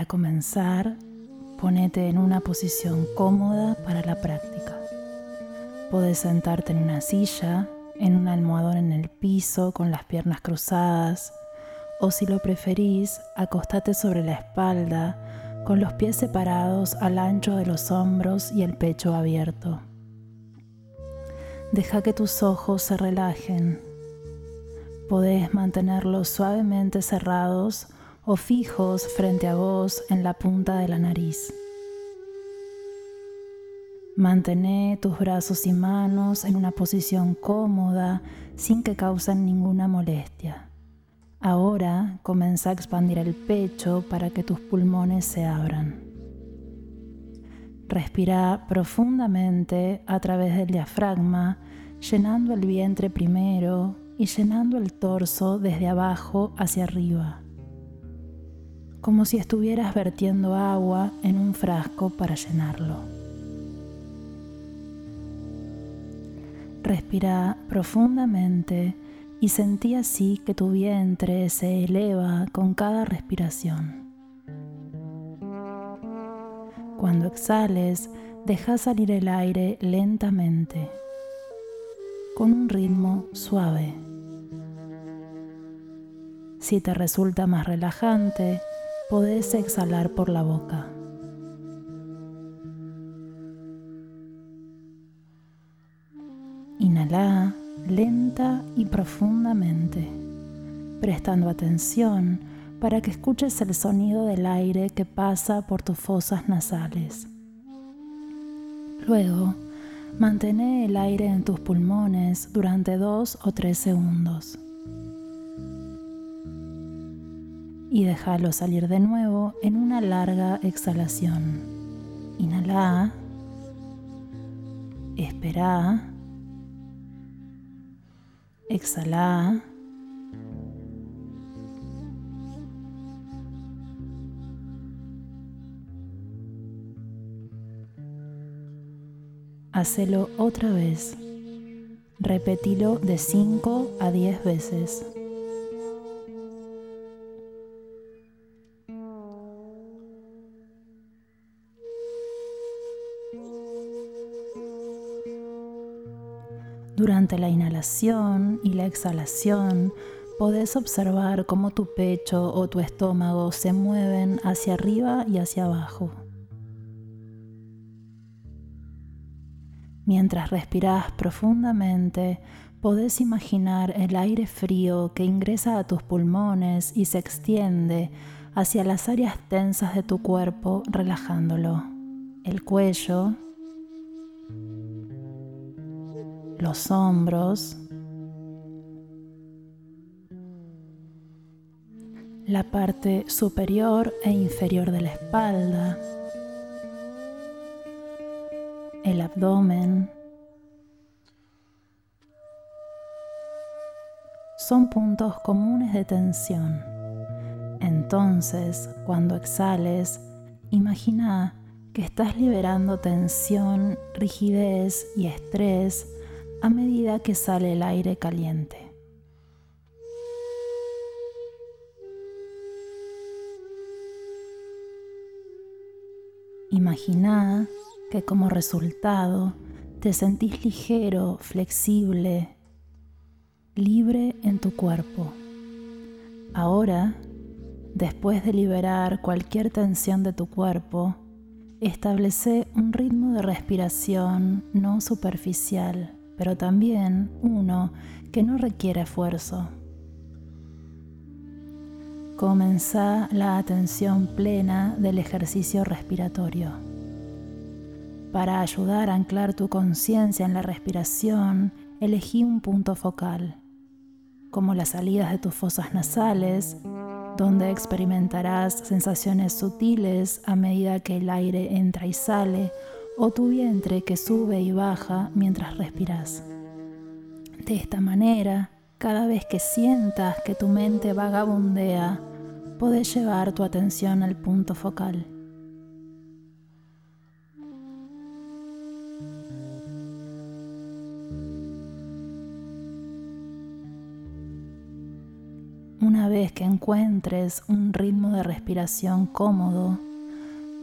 Para comenzar, ponete en una posición cómoda para la práctica. Puedes sentarte en una silla, en un almohadón en el piso con las piernas cruzadas, o si lo preferís, acostate sobre la espalda con los pies separados al ancho de los hombros y el pecho abierto. Deja que tus ojos se relajen. Podés mantenerlos suavemente cerrados o fijos frente a vos en la punta de la nariz. Mantén tus brazos y manos en una posición cómoda sin que causen ninguna molestia. Ahora comienza a expandir el pecho para que tus pulmones se abran. Respira profundamente a través del diafragma, llenando el vientre primero y llenando el torso desde abajo hacia arriba, como si estuvieras vertiendo agua en un frasco para llenarlo. Respira profundamente y sentí así que tu vientre se eleva con cada respiración. Cuando exhales, deja salir el aire lentamente, con un ritmo suave. Si te resulta más relajante, podés exhalar por la boca. Inhala lenta y profundamente, prestando atención para que escuches el sonido del aire que pasa por tus fosas nasales. Luego, mantén el aire en tus pulmones durante dos o tres segundos. Y déjalo salir de nuevo en una larga exhalación. Inhala. Espera Exhala. Hacelo otra vez. Repetilo de 5 a 10 veces. Durante la inhalación y la exhalación, podés observar cómo tu pecho o tu estómago se mueven hacia arriba y hacia abajo. Mientras respiras profundamente, podés imaginar el aire frío que ingresa a tus pulmones y se extiende hacia las áreas tensas de tu cuerpo, relajándolo. El cuello, los hombros, la parte superior e inferior de la espalda, el abdomen. Son puntos comunes de tensión. Entonces, cuando exhales, imagina que estás liberando tensión, rigidez y estrés a medida que sale el aire caliente. Imagina que como resultado te sentís ligero, flexible, libre en tu cuerpo. Ahora, después de liberar cualquier tensión de tu cuerpo, establece un ritmo de respiración no superficial pero también uno que no requiere esfuerzo. Comenzá la atención plena del ejercicio respiratorio. Para ayudar a anclar tu conciencia en la respiración, elegí un punto focal, como las salidas de tus fosas nasales, donde experimentarás sensaciones sutiles a medida que el aire entra y sale o tu vientre que sube y baja mientras respiras. De esta manera, cada vez que sientas que tu mente vagabundea, podés llevar tu atención al punto focal. Una vez que encuentres un ritmo de respiración cómodo,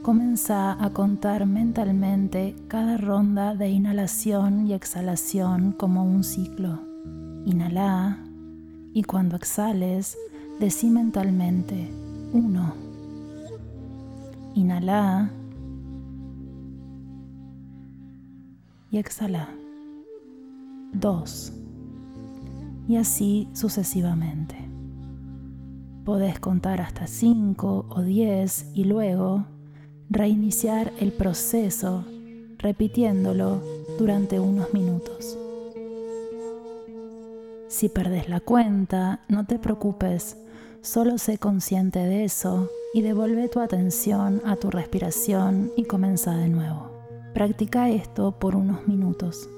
comienza a contar mentalmente cada ronda de inhalación y exhalación como un ciclo. Inhala y cuando exhales, decí mentalmente 1. Inhala y exhala. 2. Y así sucesivamente. Podés contar hasta 5 o 10 y luego reiniciar el proceso repitiéndolo durante unos minutos. Si perdes la cuenta, no te preocupes, solo sé consciente de eso y devuelve tu atención a tu respiración y comienza de nuevo. Practica esto por unos minutos.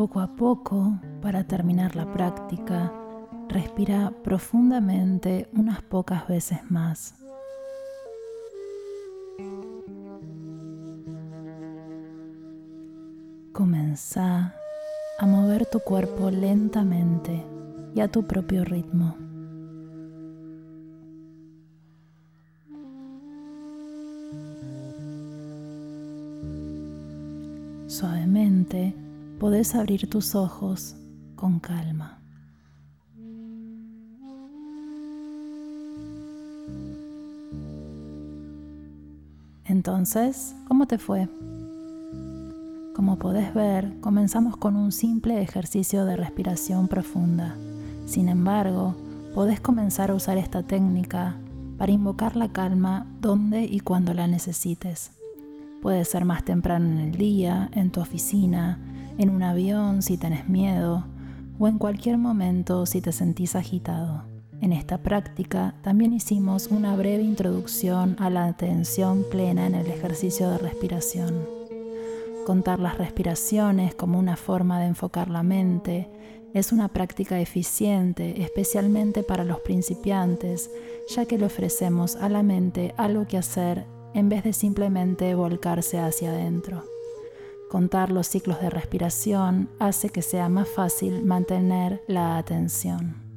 Poco a poco, para terminar la práctica, respira profundamente unas pocas veces más. Comenzá a mover tu cuerpo lentamente y a tu propio ritmo. Suavemente podés abrir tus ojos con calma. Entonces, ¿cómo te fue? Como podés ver, comenzamos con un simple ejercicio de respiración profunda. Sin embargo, podés comenzar a usar esta técnica para invocar la calma donde y cuando la necesites. Puede ser más temprano en el día, en tu oficina, en un avión si tenés miedo o en cualquier momento si te sentís agitado. En esta práctica también hicimos una breve introducción a la atención plena en el ejercicio de respiración. Contar las respiraciones como una forma de enfocar la mente es una práctica eficiente, especialmente para los principiantes, ya que le ofrecemos a la mente algo que hacer en vez de simplemente volcarse hacia adentro. Contar los ciclos de respiración hace que sea más fácil mantener la atención.